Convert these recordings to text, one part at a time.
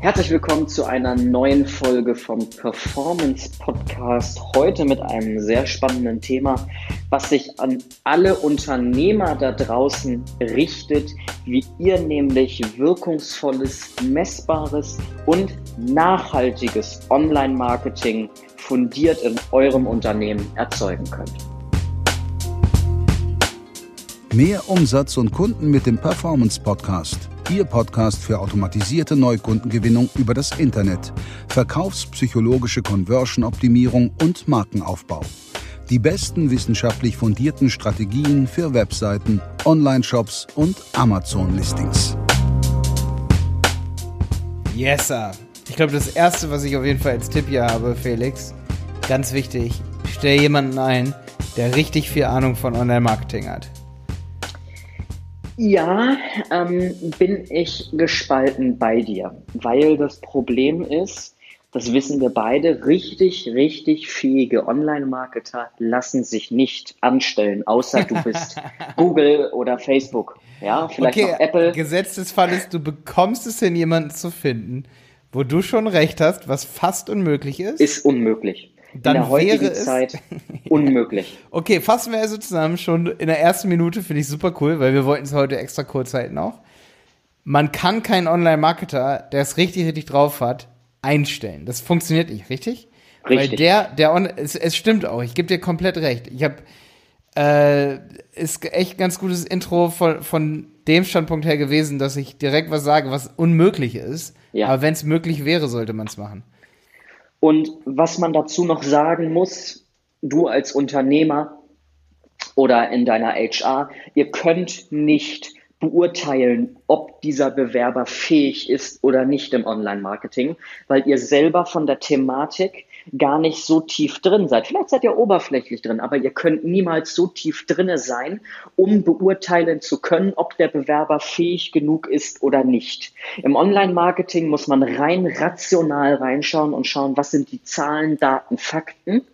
Herzlich willkommen zu einer neuen Folge vom Performance Podcast. Heute mit einem sehr spannenden Thema, was sich an alle Unternehmer da draußen richtet, wie ihr nämlich wirkungsvolles, messbares und nachhaltiges Online-Marketing fundiert in eurem Unternehmen erzeugen könnt. Mehr Umsatz und Kunden mit dem Performance Podcast. Ihr Podcast für automatisierte Neukundengewinnung über das Internet, verkaufspsychologische Conversion-Optimierung und Markenaufbau. Die besten wissenschaftlich fundierten Strategien für Webseiten, Online-Shops und Amazon-Listings. Yes, sir. Ich glaube, das Erste, was ich auf jeden Fall als Tipp hier habe, Felix, ganz wichtig, stell jemanden ein, der richtig viel Ahnung von Online-Marketing hat. Ja, ähm, bin ich gespalten bei dir, weil das Problem ist, das wissen wir beide, richtig, richtig fähige Online-Marketer lassen sich nicht anstellen, außer du bist Google oder Facebook. Ja, vielleicht okay, noch Apple. Gesetz des Falles, du bekommst es hin, jemanden zu finden, wo du schon recht hast, was fast unmöglich ist. Ist unmöglich dann in der heutigen wäre es Zeit unmöglich. Okay, fassen wir also zusammen schon in der ersten Minute, finde ich super cool, weil wir wollten es heute extra kurz halten auch. Man kann keinen Online-Marketer, der es richtig, richtig drauf hat, einstellen. Das funktioniert nicht, richtig? Richtig. Weil der, der, on es, es stimmt auch, ich gebe dir komplett recht. Ich habe, äh, ist echt ganz gutes Intro von, von dem Standpunkt her gewesen, dass ich direkt was sage, was unmöglich ist. Ja. Aber wenn es möglich wäre, sollte man es machen. Und was man dazu noch sagen muss, du als Unternehmer oder in deiner HR, ihr könnt nicht beurteilen, ob dieser Bewerber fähig ist oder nicht im Online-Marketing, weil ihr selber von der Thematik gar nicht so tief drin seid. Vielleicht seid ihr oberflächlich drin, aber ihr könnt niemals so tief drinne sein, um beurteilen zu können, ob der Bewerber fähig genug ist oder nicht. Im Online-Marketing muss man rein rational reinschauen und schauen, was sind die Zahlen, Daten, Fakten,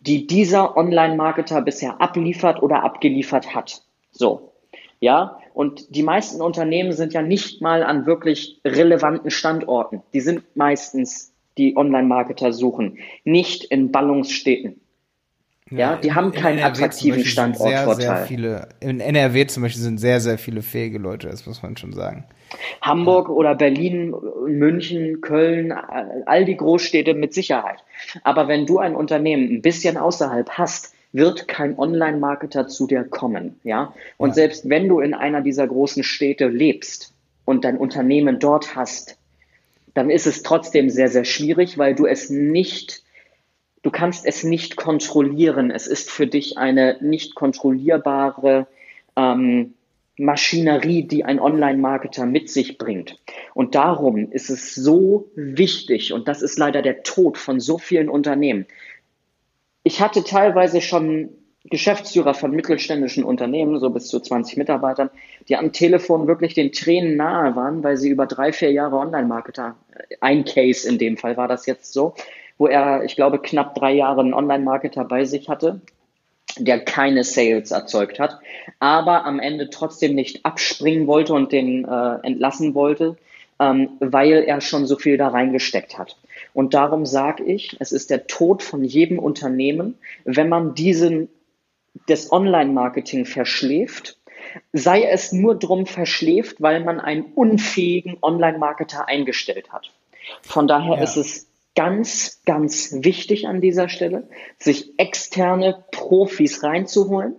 die dieser Online-Marketer bisher abliefert oder abgeliefert hat. So. Ja, und die meisten Unternehmen sind ja nicht mal an wirklich relevanten Standorten. Die sind meistens die Online-Marketer suchen, nicht in Ballungsstädten. Ja, ja die haben keinen attraktiven Standortvorteil. Viele, in NRW zum Beispiel sind sehr, sehr viele fähige Leute, das muss man schon sagen. Hamburg ja. oder Berlin, München, Köln, all die Großstädte mit Sicherheit. Aber wenn du ein Unternehmen ein bisschen außerhalb hast, wird kein Online-Marketer zu dir kommen, ja. Und ja. selbst wenn du in einer dieser großen Städte lebst und dein Unternehmen dort hast, dann ist es trotzdem sehr, sehr schwierig, weil du es nicht, du kannst es nicht kontrollieren. Es ist für dich eine nicht kontrollierbare ähm, Maschinerie, die ein Online-Marketer mit sich bringt. Und darum ist es so wichtig, und das ist leider der Tod von so vielen Unternehmen, ich hatte teilweise schon Geschäftsführer von mittelständischen Unternehmen, so bis zu 20 Mitarbeitern, die am Telefon wirklich den Tränen nahe waren, weil sie über drei, vier Jahre Online-Marketer, ein Case in dem Fall war das jetzt so, wo er, ich glaube, knapp drei Jahre einen Online-Marketer bei sich hatte, der keine Sales erzeugt hat, aber am Ende trotzdem nicht abspringen wollte und den äh, entlassen wollte, ähm, weil er schon so viel da reingesteckt hat. Und darum sage ich, es ist der Tod von jedem Unternehmen, wenn man diesen das Online-Marketing verschläft, sei es nur drum verschläft, weil man einen unfähigen Online-Marketer eingestellt hat. Von daher ja. ist es ganz, ganz wichtig an dieser Stelle, sich externe Profis reinzuholen,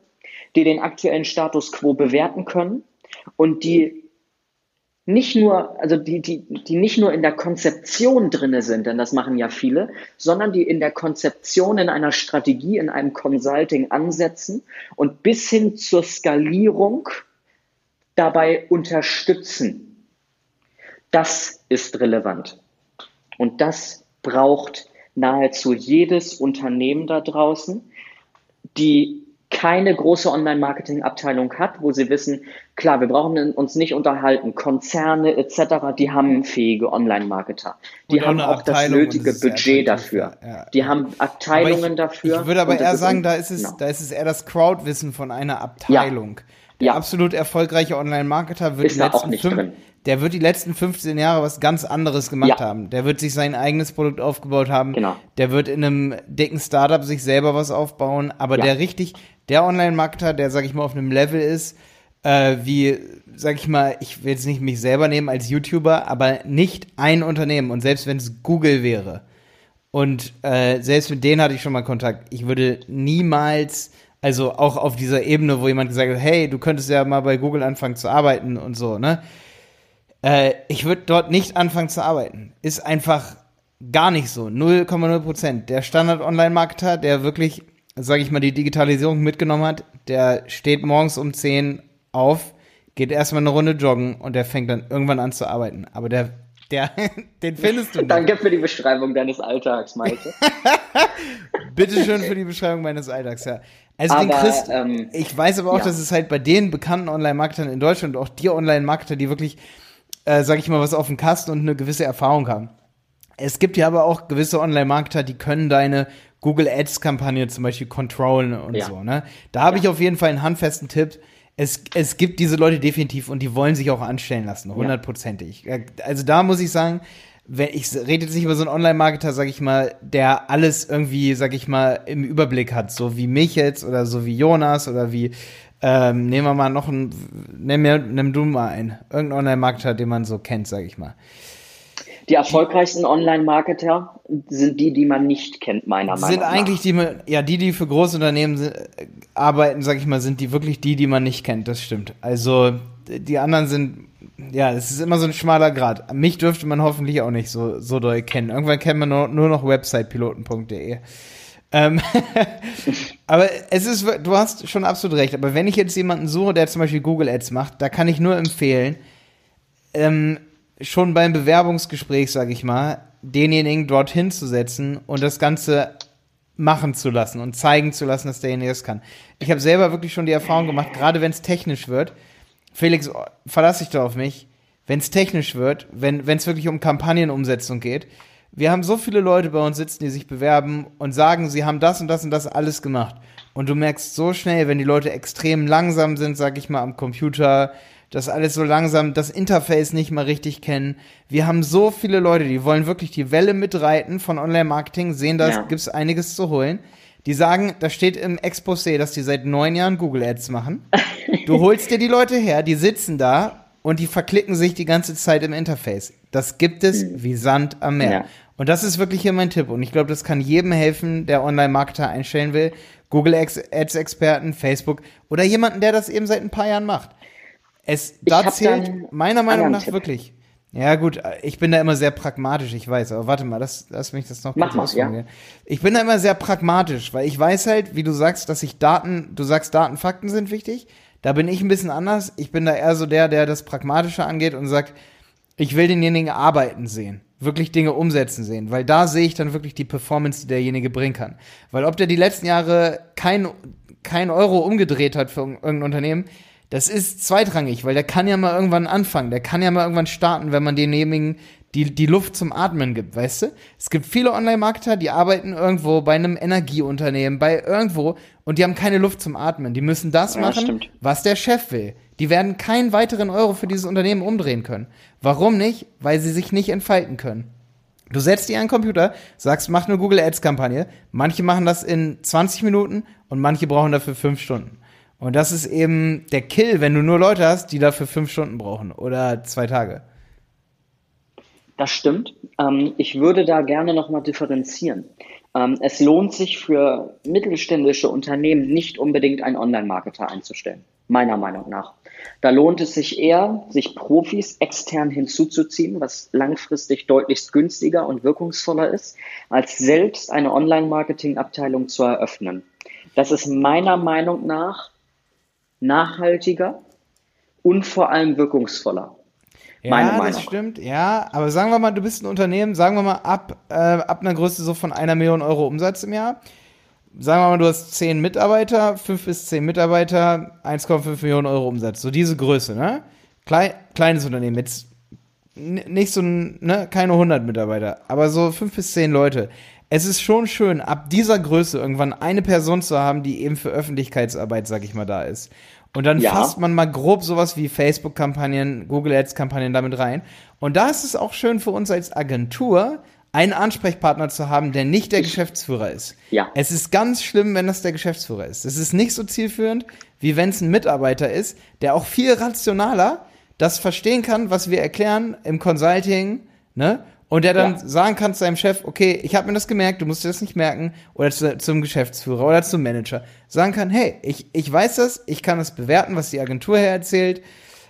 die den aktuellen Status quo bewerten können und die nicht nur, also die, die, die nicht nur in der Konzeption drinne sind, denn das machen ja viele, sondern die in der Konzeption, in einer Strategie, in einem Consulting ansetzen und bis hin zur Skalierung dabei unterstützen. Das ist relevant. Und das braucht nahezu jedes Unternehmen da draußen, die keine große Online-Marketing-Abteilung hat, wo sie wissen, klar, wir brauchen uns nicht unterhalten, Konzerne etc., die haben fähige Online-Marketer. Die haben auch das nötige Budget dafür. Ja. Die haben Abteilungen ich, dafür. Ich würde aber eher sagen, da ist es, genau. da ist es eher das Crowdwissen von einer Abteilung. Ja. Der Ja. absolut erfolgreiche Online-Marketer wird die letzten fünf, der wird die letzten 15 Jahre was ganz anderes gemacht Ja. haben. Der wird sich sein eigenes Produkt aufgebaut haben. Genau. Der wird in einem dicken Startup sich selber was aufbauen. Aber Ja. der richtig, der Online-Marketer, der, sag ich mal, auf einem Level ist, äh, wie, sag ich mal, ich will jetzt nicht mich selber nehmen als YouTuber, aber nicht ein Unternehmen. Und selbst wenn es Google wäre, und äh, selbst mit denen hatte ich schon mal Kontakt. Ich würde niemals, also auch auf dieser Ebene, wo jemand gesagt hat, hey, du könntest ja mal bei Google anfangen zu arbeiten und so, ne? Äh, ich würde dort nicht anfangen zu arbeiten. Ist einfach gar nicht so. 0,0 Prozent. Der Standard-Online-Marketer, der wirklich, sage ich mal, die Digitalisierung mitgenommen hat, der steht morgens um 10 auf, geht erstmal eine Runde joggen und der fängt dann irgendwann an zu arbeiten. Aber der, der, den findest du nicht. Danke für die Beschreibung deines Alltags, Malte. Bitteschön für die Beschreibung meines Alltags, ja. Also den Aber, Christ, ähm, ich weiß aber auch, ja. dass es halt bei den bekannten Online-Marketern in Deutschland und auch die Online-Marketer, die wirklich, äh, sag ich mal, was auf dem Kasten und eine gewisse Erfahrung haben. Es gibt ja aber auch gewisse Online-Marketer, die können deine Google Ads-Kampagne zum Beispiel controllen und Ja. so, ne? Da habe ich auf jeden Fall einen handfesten Tipp. Es, es gibt diese Leute definitiv und die wollen sich auch anstellen lassen, hundertprozentig. Ja. Also da muss ich sagen, wenn ich rede jetzt nicht über so einen Online-Marketer, sag ich mal, der alles irgendwie, sag ich mal, im Überblick hat, so wie mich jetzt oder so wie Jonas oder wie ähm, nehmen wir mal noch einen, nimm, mir, nimm du mal einen, irgendeinen Online-Marketer, den man so kennt, sag ich mal. Die erfolgreichsten Online-Marketer sind die, die man nicht kennt, meiner Meinung sind nach. eigentlich die, ja, die, die für Großunternehmen sind, äh, arbeiten, sag ich mal, sind die wirklich die, die man nicht kennt, das stimmt. Also, die anderen sind, ja, es ist immer so ein schmaler Grad. Mich dürfte man hoffentlich auch nicht so, so doll kennen. Irgendwann kennt man nur, nur noch websitepiloten.de. Ähm, aber es ist, du hast schon absolut recht. Aber wenn ich jetzt jemanden suche, der zum Beispiel Google Ads macht, da kann ich nur empfehlen, ähm, schon beim Bewerbungsgespräch, sage ich mal, denjenigen dorthin zu setzen und das Ganze machen zu lassen und zeigen zu lassen, dass derjenige das kann. Ich habe selber wirklich schon die Erfahrung gemacht, gerade wenn es technisch wird, Felix, oh, verlass dich da auf mich, wenn es technisch wird, wenn es wirklich um Kampagnenumsetzung geht, wir haben so viele Leute bei uns sitzen, die sich bewerben und sagen, sie haben das und das und das alles gemacht. Und du merkst so schnell, wenn die Leute extrem langsam sind, sag ich mal, am Computer, das alles so langsam, das Interface nicht mal richtig kennen. Wir haben so viele Leute, die wollen wirklich die Welle mitreiten von Online-Marketing, sehen, da Ja. gibt's einiges zu holen. Die sagen, da steht im Exposé, dass die seit neun Jahren Google Ads machen. Du holst dir die Leute her, die sitzen da und die verklicken sich die ganze Zeit im Interface. Das gibt es wie Sand am Meer. Ja. Und das ist wirklich hier mein Tipp. Und ich glaube, das kann jedem helfen, der Online-Marketer einstellen will. Google Ads-Experten, Facebook oder jemanden, der das eben seit ein paar Jahren macht. Es, da zählt meiner Meinung nach Tipp. wirklich. Ja, gut, ich bin da immer sehr pragmatisch, ich weiß, aber warte mal, lass, lass mich das noch Mach kurz mal, ausformulieren. Ich bin da immer sehr pragmatisch, weil ich weiß halt, wie du sagst, dass ich Daten, du sagst, Daten, Fakten sind wichtig. Da bin ich ein bisschen anders. Ich bin da eher so der, der das Pragmatische angeht und sagt, ich will denjenigen arbeiten sehen, wirklich Dinge umsetzen sehen, weil da sehe ich dann wirklich die Performance, die derjenige bringen kann. Weil ob der die letzten Jahre kein, kein Euro umgedreht hat für irgendein Unternehmen, das ist zweitrangig, weil der kann ja mal irgendwann anfangen, der kann ja mal irgendwann starten, wenn man demjenigen die, die Luft zum Atmen gibt, weißt du? Es gibt viele Online-Marketer, die arbeiten irgendwo bei einem Energieunternehmen, bei irgendwo und die haben keine Luft zum Atmen. Die müssen das Ja, machen, stimmt. was der Chef will. Die werden keinen weiteren Euro für dieses Unternehmen umdrehen können. Warum nicht? Weil sie sich nicht entfalten können. Du setzt dir einen Computer, sagst, mach eine Google Ads Kampagne. Manche machen das in 20 Minuten und manche brauchen dafür fünf Stunden. Und das ist eben der Kill, wenn du nur Leute hast, die dafür fünf Stunden brauchen oder zwei Tage. Das stimmt. Ähm, ich würde da gerne nochmal differenzieren. Ähm, es lohnt sich für mittelständische Unternehmen nicht unbedingt einen Online-Marketer einzustellen, meiner Meinung nach. Da lohnt es sich eher, sich Profis extern hinzuzuziehen, was langfristig deutlichst günstiger und wirkungsvoller ist, als selbst eine Online-Marketing-Abteilung zu eröffnen. Das ist meiner Meinung nach nachhaltiger und vor allem wirkungsvoller. Ja, Meine das Meinung. stimmt, ja. Aber sagen wir mal, du bist ein Unternehmen, sagen wir mal, ab, äh, ab einer Größe so von einer Million Euro Umsatz im Jahr. Sagen wir mal, du hast zehn Mitarbeiter, fünf bis zehn Mitarbeiter, 1,5 Millionen Euro Umsatz. So diese Größe, ne? Klei kleines Unternehmen, jetzt nicht so, ne, keine 100 Mitarbeiter, aber so fünf bis zehn Leute. es ist schon schön, ab dieser Größe irgendwann eine Person zu haben, die eben für Öffentlichkeitsarbeit, sag ich mal, da ist. Und dann ja. fasst man mal grob sowas wie Facebook-Kampagnen, Google Ads-Kampagnen damit rein. Und da ist es auch schön für uns als Agentur, einen Ansprechpartner zu haben, der nicht der Geschäftsführer ist. Ja. Es ist ganz schlimm, wenn das der Geschäftsführer ist. Es ist nicht so zielführend, wie wenn es ein Mitarbeiter ist, der auch viel rationaler das verstehen kann, was wir erklären im Consulting, ne? Und der dann ja. sagen kann zu seinem Chef, okay, ich habe mir das gemerkt, du musst dir das nicht merken, oder zu, zum Geschäftsführer oder zum Manager. Sagen kann, hey, ich, ich weiß das, ich kann das bewerten, was die Agentur her erzählt,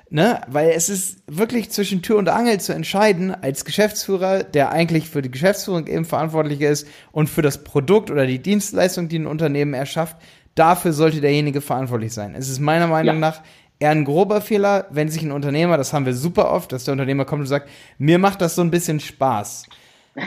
ne? Weil es ist wirklich zwischen Tür und Angel zu entscheiden, als Geschäftsführer, der eigentlich für die Geschäftsführung eben verantwortlich ist und für das Produkt oder die Dienstleistung, die ein Unternehmen erschafft, dafür sollte derjenige verantwortlich sein. Es ist meiner Meinung ja. nach eher ein grober Fehler, wenn sich ein Unternehmer, das haben wir super oft, dass der Unternehmer kommt und sagt, mir macht das so ein bisschen Spaß.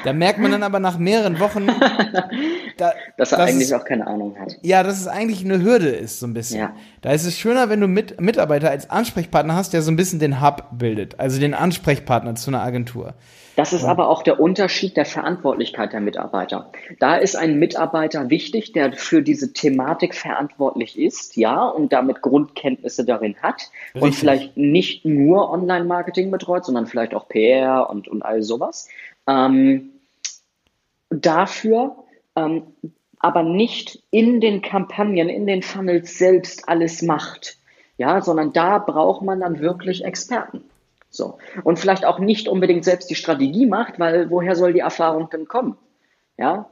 Da merkt man dann aber nach mehreren Wochen, da, dass er dass eigentlich es, auch keine Ahnung hat. Ja, dass es eigentlich eine Hürde ist, so ein bisschen. Ja. Da ist es schöner, wenn du mit, Mitarbeiter als Ansprechpartner hast, der so ein bisschen den Hub bildet, also den Ansprechpartner zu einer Agentur. Das ist aber auch der Unterschied der Verantwortlichkeit der Mitarbeiter. Da ist ein Mitarbeiter wichtig, der für diese Thematik verantwortlich ist, ja, und damit Grundkenntnisse darin hat Richtig. und vielleicht nicht nur Online-Marketing betreut, sondern vielleicht auch PR und, und all sowas. Ähm, dafür ähm, aber nicht in den Kampagnen, in den Funnels selbst alles macht, ja, sondern da braucht man dann wirklich Experten. So. Und vielleicht auch nicht unbedingt selbst die Strategie macht, weil woher soll die Erfahrung denn kommen? Ja.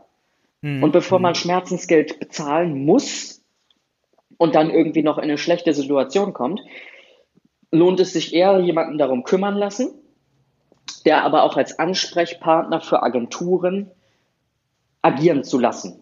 Mhm. Und bevor man Schmerzensgeld bezahlen muss und dann irgendwie noch in eine schlechte Situation kommt, lohnt es sich eher, jemanden darum kümmern lassen, der aber auch als Ansprechpartner für Agenturen agieren zu lassen,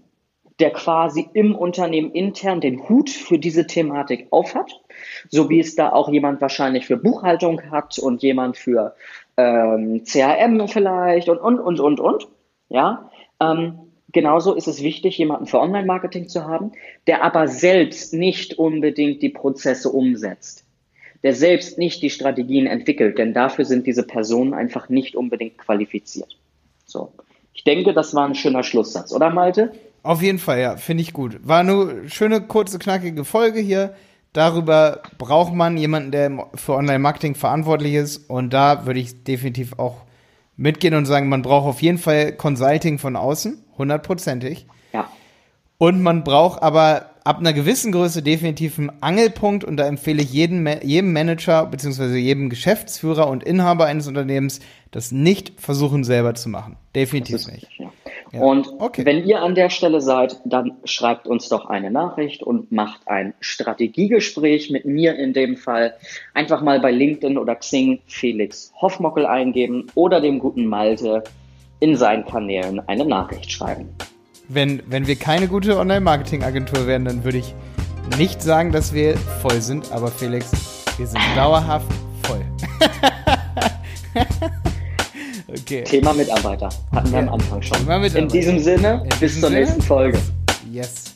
der quasi im Unternehmen intern den Hut für diese Thematik aufhat so wie es da auch jemand wahrscheinlich für Buchhaltung hat und jemand für ähm, CRM vielleicht und, und, und, und, und. Ja, ähm, genauso ist es wichtig, jemanden für Online-Marketing zu haben, der aber selbst nicht unbedingt die Prozesse umsetzt. Der selbst nicht die Strategien entwickelt, denn dafür sind diese Personen einfach nicht unbedingt qualifiziert. So. Ich denke, das war ein schöner Schlusssatz, oder Malte? Auf jeden Fall, ja, finde ich gut. War nur schöne, kurze, knackige Folge hier darüber braucht man jemanden, der für Online-Marketing verantwortlich ist. Und da würde ich definitiv auch mitgehen und sagen, man braucht auf jeden Fall Consulting von außen, hundertprozentig. Ja. Und man braucht aber ab einer gewissen Größe definitiv einen Angelpunkt und da empfehle ich jedem, jedem Manager bzw. jedem Geschäftsführer und Inhaber eines Unternehmens, das nicht versuchen selber zu machen. Definitiv nicht. Richtig, ja. Ja. Und okay. wenn ihr an der Stelle seid, dann schreibt uns doch eine Nachricht und macht ein Strategiegespräch mit mir in dem Fall. Einfach mal bei LinkedIn oder Xing Felix Hoffmockel eingeben oder dem guten Malte in seinen Kanälen eine Nachricht schreiben. Wenn, wenn wir keine gute Online-Marketing-Agentur wären, dann würde ich nicht sagen, dass wir voll sind, aber Felix, wir sind dauerhaft voll. Okay. Thema Mitarbeiter. Hatten wir am Anfang schon. In diesem Sinne, In bis diesem zur nächsten Folge. Yes.